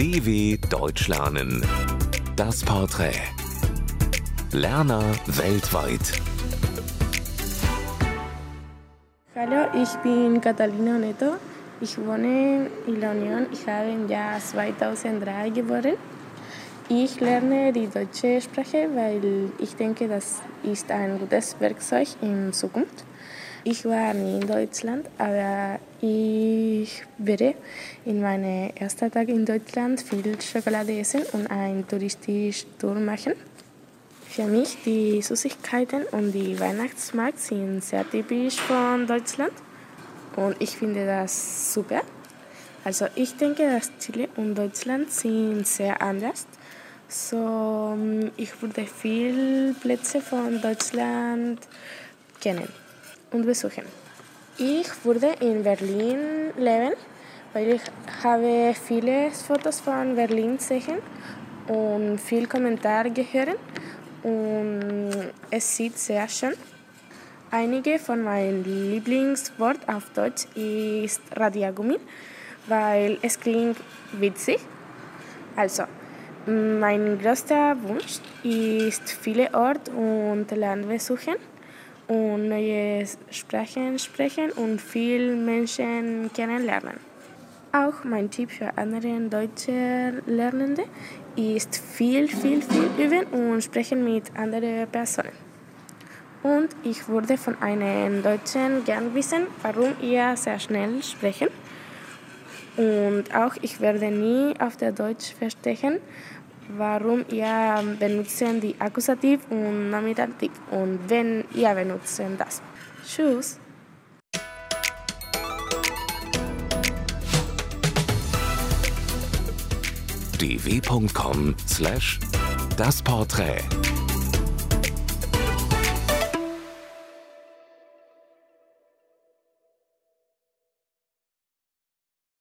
DW Deutsch lernen. Das Porträt. Lerner weltweit. Hallo, ich bin Catalina Neto. Ich wohne in La Union. Ich habe im Jahr 2003 geboren. Ich lerne die deutsche Sprache, weil ich denke, das ist ein gutes Werkzeug in Zukunft. Ich war nie in Deutschland, aber ich werde in meinen ersten Tag in Deutschland viel Schokolade essen und einen touristischen Tour machen. Für mich die Süßigkeiten und die Weihnachtsmarkt sind sehr typisch von Deutschland und ich finde das super. Also ich denke, dass Chile und Deutschland sind sehr anders. So ich würde viele Plätze von Deutschland kennen und besuchen. Ich würde in Berlin leben, weil ich habe viele Fotos von Berlin gesehen und viel Kommentare gehört und es sieht sehr schön. Einige von meinen Lieblingsworten auf Deutsch ist Radiagummi, weil es klingt witzig. Also, mein größter Wunsch ist viele Orte und Land besuchen und neue Sprachen sprechen und viele Menschen kennenlernen. Auch mein Tipp für andere deutsche Lernende ist viel, viel, viel üben und sprechen mit anderen Personen. Und ich würde von einem Deutschen gern wissen, warum ihr sehr schnell sprechen. Und auch ich werde nie auf der Deutsch verstehen, warum ihr benutzen die Akkusativ und Nominativ und wenn ihr benutzen das. Tschüss. dw.com/das Porträt